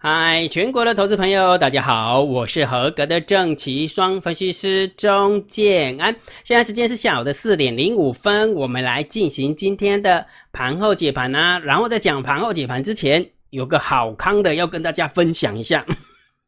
嗨，全国的投资朋友，大家好，我是合格的正奇双分析师钟建安。现在时间是下午的四点零五分，我们来进行今天的盘后解盘啊。然后在讲盘后解盘之前，有个好康的要跟大家分享一下。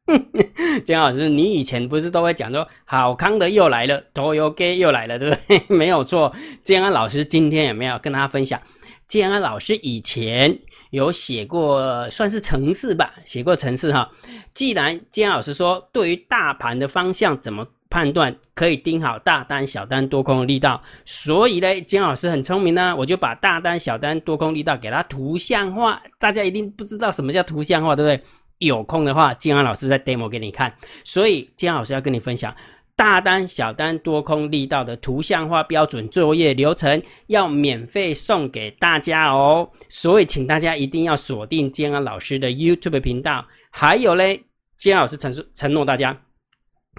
姜老师，你以前不是都会讲说好康的又来了，都有给又来了，对不对？没有错。建安老师今天有没有跟大家分享？建安老师以前有写过，算是程式吧，写过程式哈。既然金老师说，对于大盘的方向怎么判断，可以盯好大单、小单、多空的力道，所以呢，建老师很聪明呢，我就把大单、小单、多空力道给它图像化。大家一定不知道什么叫图像化，对不对？有空的话，金安老师在 demo 给你看。所以金老师要跟你分享。大单、小单、多空力道的图像化标准作业流程要免费送给大家哦，所以请大家一定要锁定建安老师的 YouTube 频道。还有嘞，建安老师承承诺大家，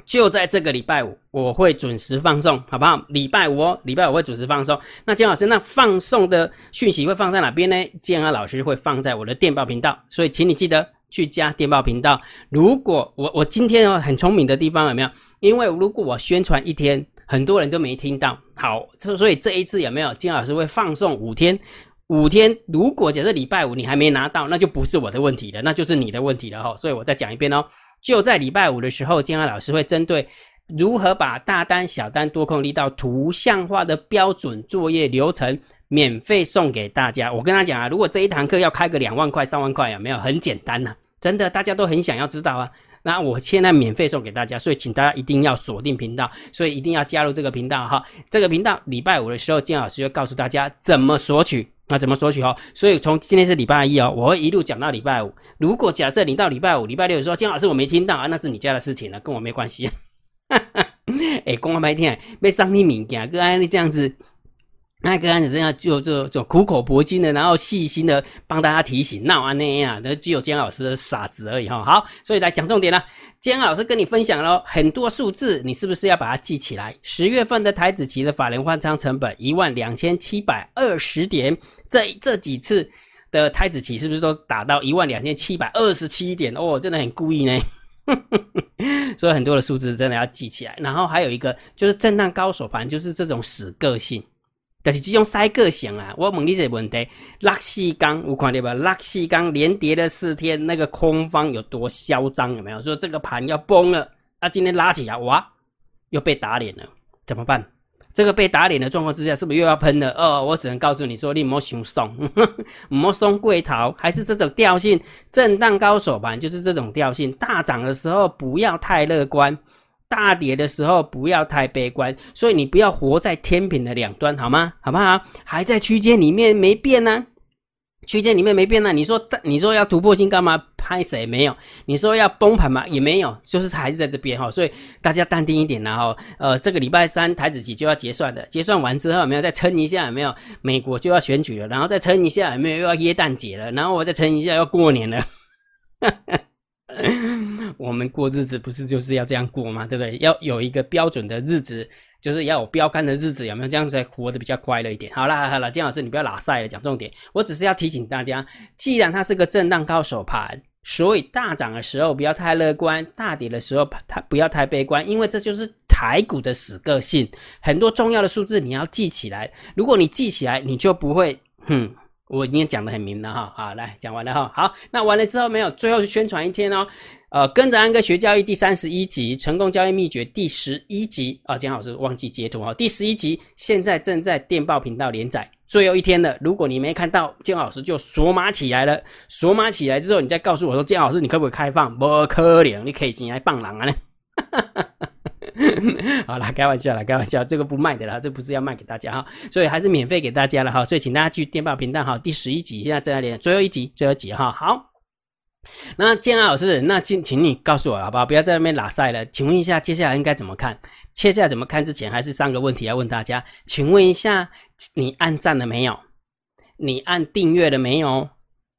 就在这个礼拜五，我会准时放送，好不好？礼拜五哦，礼拜五会准时放送。那建安老师，那放送的讯息会放在哪边呢？建安老师会放在我的电报频道，所以请你记得。去加电报频道。如果我我今天哦很聪明的地方有没有？因为如果我宣传一天，很多人都没听到。好，所以这一次有没有金老师会放送五天？五天，如果假设礼拜五你还没拿到，那就不是我的问题了，那就是你的问题了哈。所以我再讲一遍哦，就在礼拜五的时候，金安老师会针对如何把大单、小单、多空力道图像化的标准作业流程。免费送给大家，我跟他讲啊，如果这一堂课要开个两万块、三万块，有没有？很简单呐，真的，大家都很想要知道啊。那我现在免费送给大家，所以请大家一定要锁定频道，所以一定要加入这个频道哈。这个频道礼拜五的时候，金老师就告诉大家怎么索取，那怎么索取哦？所以从今天是礼拜一哦，我会一路讲到礼拜五。如果假设你到礼拜五、礼拜六的时候金老师我没听到啊，那是你家的事情了，跟我没关系。哎，公安白天被上你敏感，哥安你这样子。那个案子这样就就就苦口婆心的，然后细心的帮大家提醒，闹啊那样，那只有姜老师的傻子而已哈。好，所以来讲重点了。姜老师跟你分享了很多数字，你是不是要把它记起来？十月份的台子期的法人换仓成本一万两千七百二十点，这这几次的台子期是不是都打到一万两千七百二十七点？哦，真的很故意呢。所以很多的数字真的要记起来。然后还有一个就是震荡高手盘，就是这种死个性。但是这种塞个性啊，我问你这个问题：拉西钢，我看到吧？拉西钢连跌了四天，那个空方有多嚣张？有没有说这个盘要崩了？啊，今天拉起来，哇，又被打脸了，怎么办？这个被打脸的状况之下，是不是又要喷了？哦，我只能告诉你说，你莫熊松，莫松贵桃，还是这种调性，震荡高手盘就是这种调性。大涨的时候不要太乐观。大跌的时候不要太悲观，所以你不要活在天平的两端，好吗？好不好？还在区间里面没变呢，区间里面没变呢。你说，你说要突破性干嘛？拍谁没有？你说要崩盘吗？也没有，就是还是在这边哈。所以大家淡定一点，然后呃，这个礼拜三台子期就要结算的，结算完之后有没有再撑一下？有没有？美国就要选举了，然后再撑一下，有没有又要耶诞节了？然后我再撑一下要过年了。我们过日子不是就是要这样过吗？对不对？要有一个标准的日子，就是要有标杆的日子，有没有这样子活得比较快乐一点？好啦好了，金老师你不要拉塞了，讲重点。我只是要提醒大家，既然它是个震荡高手盘，所以大涨的时候不要太乐观，大跌的时候它不要太悲观，因为这就是台股的死个性。很多重要的数字你要记起来，如果你记起来，你就不会哼。我已经讲的很明了哈，好，来讲完了哈，好，那完了之后没有，最后是宣传一天哦，呃，跟着安哥学交易第三十一集，成功交易秘诀第十一集啊，姜老师忘记截图哈，第十一集现在正在电报频道连载，最后一天了，如果你没看到，姜老师就锁码起来了，锁码起来之后，你再告诉我说，姜老师你可不可以开放？不可能，你可以进来棒狼啊 好了，开玩笑了，开玩笑，这个不卖的啦，这不是要卖给大家哈，所以还是免费给大家了哈，所以请大家去电报频道哈，第十一集现在在那里，最后一集，最后一集哈，好，那建安老师，那请请你告诉我好不好？不要在那边拉塞了，请问一下，接下来应该怎么看？接下来怎么看之前，还是三个问题要问大家，请问一下，你按赞了没有？你按订阅了没有？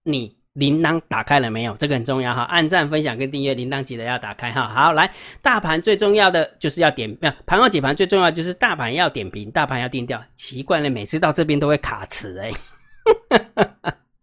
你？铃铛打开了没有？这个很重要哈，按赞、分享跟订阅，铃铛记得要打开哈。好，来，大盘最重要的就是要点，没有盘后解盘最重要就是大盘要点评，大盘要定调。奇怪了，每次到这边都会卡词哎，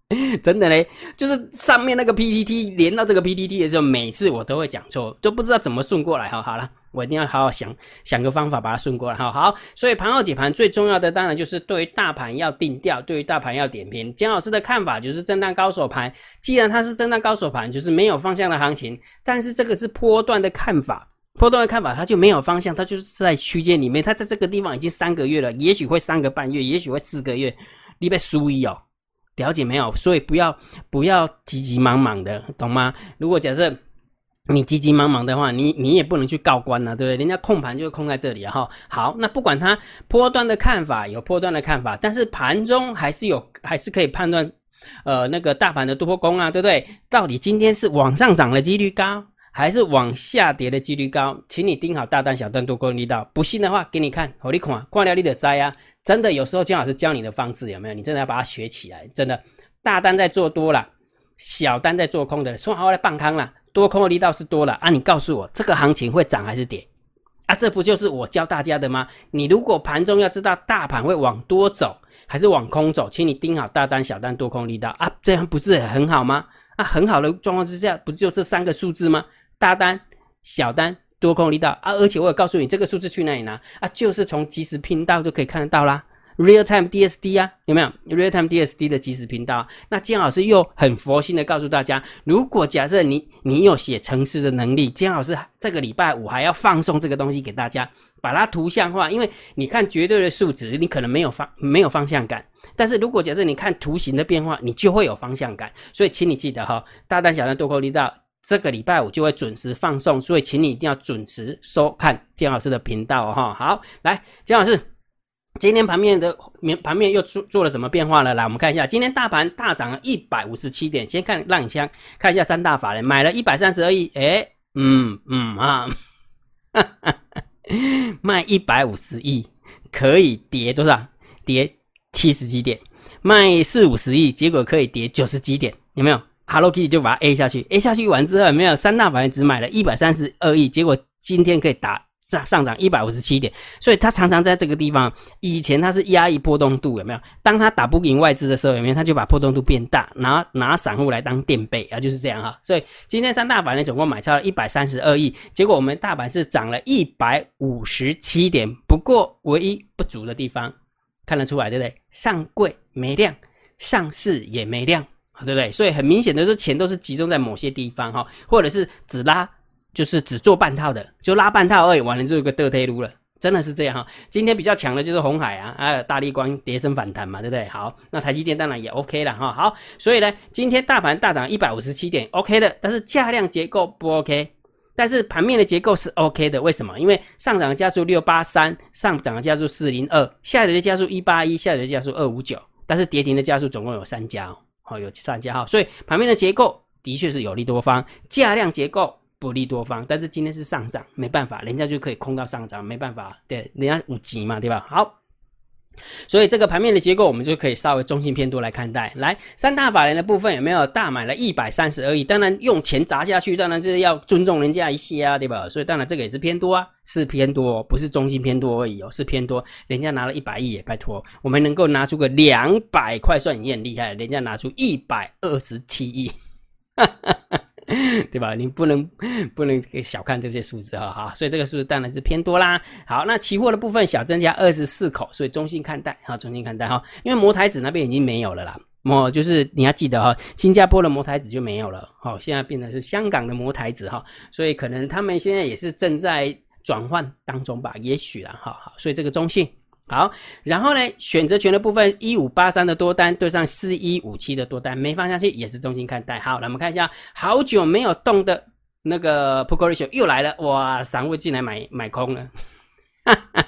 真的嘞，就是上面那个 PPT 连到这个 PPT 的时候，每次我都会讲错，都不知道怎么顺过来哈。好了，我一定要好好想想个方法把它顺过来哈。好，所以盘后解盘最重要的当然就是对于大盘要定调，对于大盘要点评。姜老师的看法就是震荡高手盘，既然它是震荡高手盘，就是没有方向的行情，但是这个是波段的看法，波段的看法它就没有方向，它就是在区间里面，它在这个地方已经三个月了，也许会三个半月，也许会四个月，你被输一哦。了解没有？所以不要不要急急忙忙的，懂吗？如果假设你急急忙忙的话，你你也不能去告官啊，对不对？人家控盘就控在这里哈。好，那不管它波段的看法有波段的看法，但是盘中还是有还是可以判断，呃，那个大盘的多空啊，对不对？到底今天是往上涨的几率高，还是往下跌的几率高？请你盯好大单、小单、多空力道。不信的话，给你看，我你看，挂掉你的塞啊。真的有时候姜老师教你的方式有没有？你真的要把它学起来。真的，大单在做多了，小单在做空的，说好来半康了，多空的力道是多了啊！你告诉我，这个行情会涨还是跌啊？这不就是我教大家的吗？你如果盘中要知道大盘会往多走还是往空走，请你盯好大单、小单、多空力道啊！这样不是很好吗？啊，很好的状况之下，不就这三个数字吗？大单、小单。多空力道啊，而且我有告诉你这个数字去哪里拿啊，就是从即时频道就可以看得到啦，real time DSD 啊，有没有 real time DSD 的即时频道？那姜老师又很佛心的告诉大家，如果假设你你有写程式的能力，姜老师这个礼拜五还要放送这个东西给大家，把它图像化，因为你看绝对的数值，你可能没有方没有方向感，但是如果假设你看图形的变化，你就会有方向感，所以请你记得哈，大单小单多空力道。这个礼拜五就会准时放送，所以请你一定要准时收看姜老师的频道哈。好，来，姜老师，今天盘面的面盘面又做做了什么变化呢？来，我们看一下，今天大盘大涨了一百五十七点。先看浪枪看一下三大法人买了一百三十二亿，哎，嗯嗯啊，卖一百五十亿可以跌多少？跌七十几点？卖四五十亿，结果可以跌九十几点？有没有？Hello Kitty 就把它 A 下去，A 下去完之后，没有三大法人只买了一百三十二亿，结果今天可以打上上涨一百五十七点，所以它常常在这个地方，以前它是压抑波动度，有没有？当它打不赢外资的时候，有没有？它就把波动度变大，拿拿散户来当垫背啊，就是这样哈。所以今天三大法人总共买超了一百三十二亿，结果我们大盘是涨了一百五十七点，不过唯一不足的地方看得出来，对不对？上柜没亮，上市也没亮。对不对？所以很明显的这，钱都是集中在某些地方哈，或者是只拉，就是只做半套的，就拉半套而已，完了就有个得推撸了，真的是这样哈。今天比较强的就是红海啊，还有大力光跌升反弹嘛，对不对？好，那台积电当然也 OK 了哈。好，所以呢，今天大盘大涨一百五十七点，OK 的，但是价量结构不 OK，但是盘面的结构是 OK 的，为什么？因为上涨的加速六八三，上涨的加速四零二，下跌的加速一八一，下跌的加速二五九，但是跌停的加速总共有三家哦。哦，有三家哈，所以盘面的结构的确是有利多方，价量结构不利多方，但是今天是上涨，没办法，人家就可以空到上涨，没办法，对，人家五级嘛，对吧？好。所以这个盘面的结构，我们就可以稍微中性偏多来看待。来，三大法人的部分有没有大买了一百三十二亿？当然用钱砸下去，当然就是要尊重人家一些啊，对吧？所以当然这个也是偏多啊，是偏多，不是中性偏多而已哦，是偏多。人家拿了一百亿，也拜托，我们能够拿出个两百块算你很厉害，人家拿出一百二十七亿。对吧？你不能不能给小看这些数字哈哈，所以这个数字当然是偏多啦。好，那期货的部分小增加二十四口，所以中性看待哈，中性看待哈。因为摩台子那边已经没有了啦，摩就是你要记得哈，新加坡的摩台子就没有了，好，现在变成是香港的摩台子哈，所以可能他们现在也是正在转换当中吧，也许啦，哈好，所以这个中性。好，然后呢，选择权的部分，一五八三的多单对上四一五七的多单，没放下去也是中心看待。好，来我们看一下，好久没有动的那个 p o k e ratio 又来了，哇，散户进来买买空了，哈哈，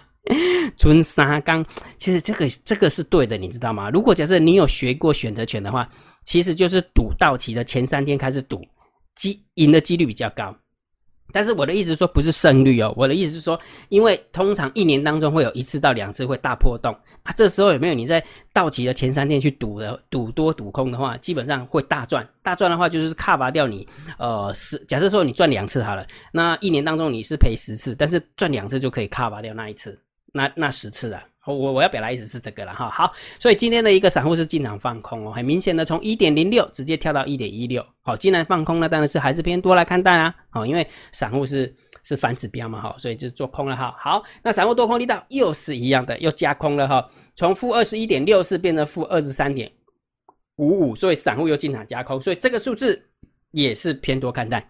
春沙刚，其实这个这个是对的，你知道吗？如果假设你有学过选择权的话，其实就是赌到期的前三天开始赌，机赢的几率比较高。但是我的意思说不是胜率哦，我的意思是说，因为通常一年当中会有一次到两次会大破洞啊，这时候有没有你在到期的前三天去赌的赌多赌空的话，基本上会大赚。大赚的话就是卡拔掉你，呃，是假设说你赚两次好了，那一年当中你是赔十次，但是赚两次就可以卡拔掉那一次，那那十次了。我我要表达意思是这个了哈。好，所以今天的一个散户是进场放空哦，很明显的从一点零六直接跳到一点一六。好，既然放空呢，当然是还是偏多来看待啊。好，因为散户是是反指标嘛，哈，所以就做空了哈。好，那散户多空力道又是一样的，又加空了哈，从负二十一点六四变成负二十三点五五，所以散户又进场加空，所以这个数字也是偏多看待，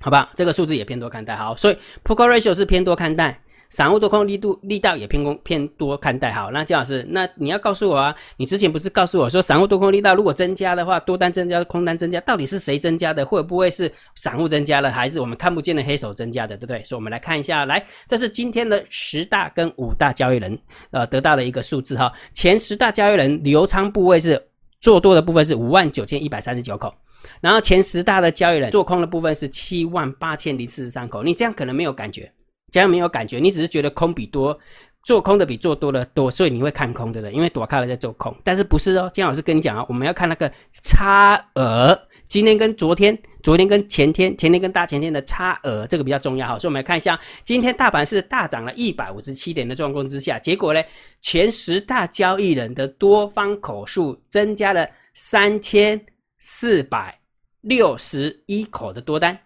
好吧？这个数字也偏多看待，好，所以 p o k e ratio 是偏多看待。散户多空力度力道也偏空偏多看待好，那姜老师，那你要告诉我啊，你之前不是告诉我说散户多空力道如果增加的话，多单增加，空单增加，到底是谁增加的？会不会是散户增加了，还是我们看不见的黑手增加的，对不对？所以我们来看一下，来，这是今天的十大跟五大交易人呃得到的一个数字哈，前十大交易人流仓部位是做多的部分是五万九千一百三十九口，然后前十大的交易人做空的部分是七万八千零四十三口，你这样可能没有感觉。这样没有感觉，你只是觉得空比多，做空的比做多的多，所以你会看空的，因为躲开了在做空。但是不是哦？姜老师跟你讲啊，我们要看那个差额，今天跟昨天，昨天跟前天，前天跟大前天的差额，这个比较重要哈。所以我们来看一下，今天大盘是大涨了一百五十七点的状况之下，结果呢，前十大交易人的多方口数增加了三千四百六十一口的多单，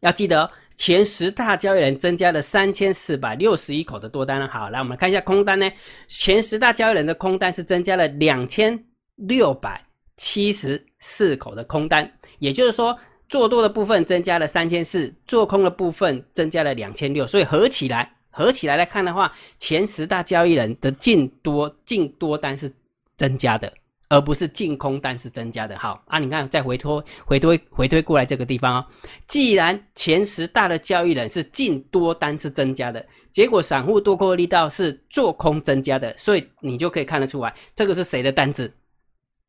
要记得。前十大交易人增加了三千四百六十一口的多单好，来我们看一下空单呢。前十大交易人的空单是增加了两千六百七十四口的空单，也就是说，做多的部分增加了三千四，做空的部分增加了两千六，所以合起来，合起来来看的话，前十大交易人的净多净多单是增加的。而不是净空单是增加的，好啊，你看再回推回推回推过来这个地方哦，既然前十大的交易人是净多单是增加的，结果散户多空力道是做空增加的，所以你就可以看得出来，这个是谁的单子？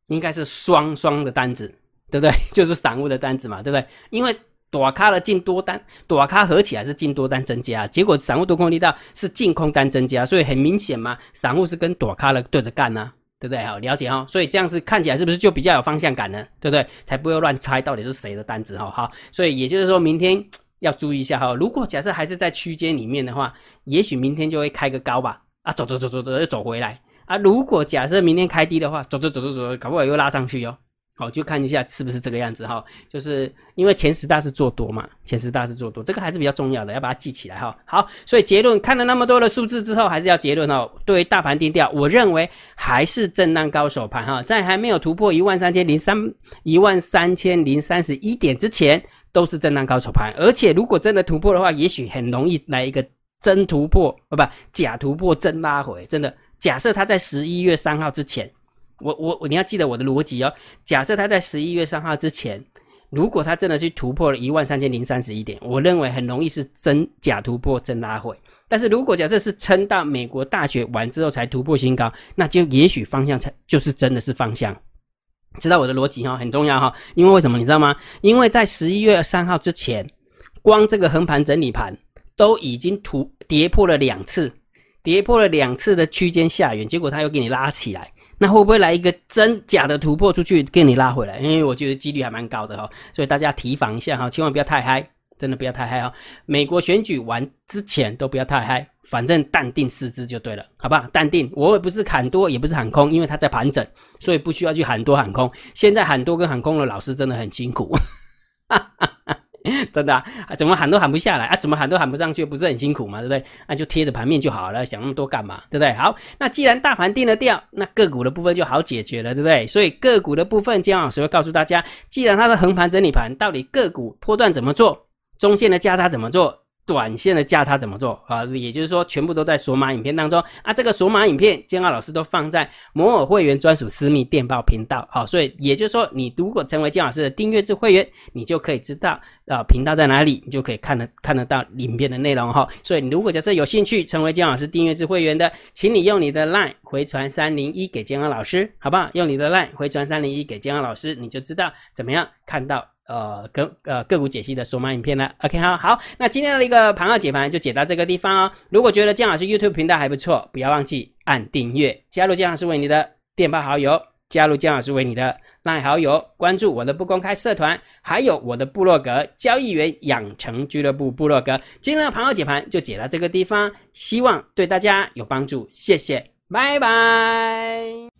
应该是双双的单子，对不对？就是散户的单子嘛，对不对？因为躲开了净多单，躲开合起来是净多单增加，结果散户多空力道是净空单增加，所以很明显嘛，散户是跟躲开了对着干呢。对不对？好，了解哈。所以这样是看起来是不是就比较有方向感呢？对不对？才不会乱猜到底是谁的单子哈。好，所以也就是说明天要注意一下哈。如果假设还是在区间里面的话，也许明天就会开个高吧。啊，走走走走走又走回来啊。如果假设明天开低的话，走走走走走，搞不好又拉上去哟。好，就看一下是不是这个样子哈，就是因为前十大是做多嘛，前十大是做多，这个还是比较重要的，要把它记起来哈。好，所以结论看了那么多的数字之后，还是要结论哦。对于大盘定调，我认为还是震荡高手盘哈，在还没有突破一万三千零三一万三千零三十一点之前，都是震荡高手盘。而且如果真的突破的话，也许很容易来一个真突破，哦不，假突破真拉回。真的，假设它在十一月三号之前。我我我，你要记得我的逻辑哦。假设它在十一月三号之前，如果它真的去突破了一万三千零三十一点，我认为很容易是真假突破真拉回。但是如果假设是撑到美国大选完之后才突破新高，那就也许方向才就是真的是方向。知道我的逻辑哈，很重要哈。因为为什么你知道吗？因为在十一月三号之前，光这个横盘整理盘都已经突跌破了两次，跌破了两次的区间下缘，结果它又给你拉起来。那会不会来一个真假的突破出去，给你拉回来？因为我觉得几率还蛮高的哈，所以大家提防一下哈，千万不要太嗨，真的不要太嗨哈。美国选举完之前都不要太嗨，反正淡定四肢就对了，好不好？淡定，我也不是喊多，也不是喊空，因为它在盘整，所以不需要去喊多喊空。现在喊多跟喊空的老师真的很辛苦。真的啊，怎么喊都喊不下来啊？怎么喊都喊不上去，不是很辛苦嘛？对不对？那就贴着盘面就好了，想那么多干嘛？对不对？好，那既然大盘定了调，那个股的部分就好解决了，对不对？所以个股的部分，姜老师会告诉大家，既然它是横盘整理盘，到底个股波段怎么做，中线的价差怎么做？短线的价差怎么做啊？也就是说，全部都在索马影片当中啊。这个索马影片，建浩老师都放在摩尔会员专属私密电报频道。好，所以也就是说，你如果成为建老师的订阅制会员，你就可以知道啊频道在哪里，你就可以看得看得到影片的内容哈。所以，你如果假设有兴趣成为建老师订阅制会员的，请你用你的 LINE 回传三零一给建浩老师，好不好？用你的 LINE 回传三零一给建浩老师，你就知道怎么样看到。呃，跟呃个股解析的索马影片了，OK 好，好，那今天的一个盘号解盘就解到这个地方哦。如果觉得姜老师 YouTube 频道还不错，不要忘记按订阅，加入姜老师为你的电报好友，加入姜老师为你的赖好友，关注我的不公开社团，还有我的部落格交易员养成俱乐部部落格。今天的盘后解盘就解到这个地方，希望对大家有帮助，谢谢，拜拜。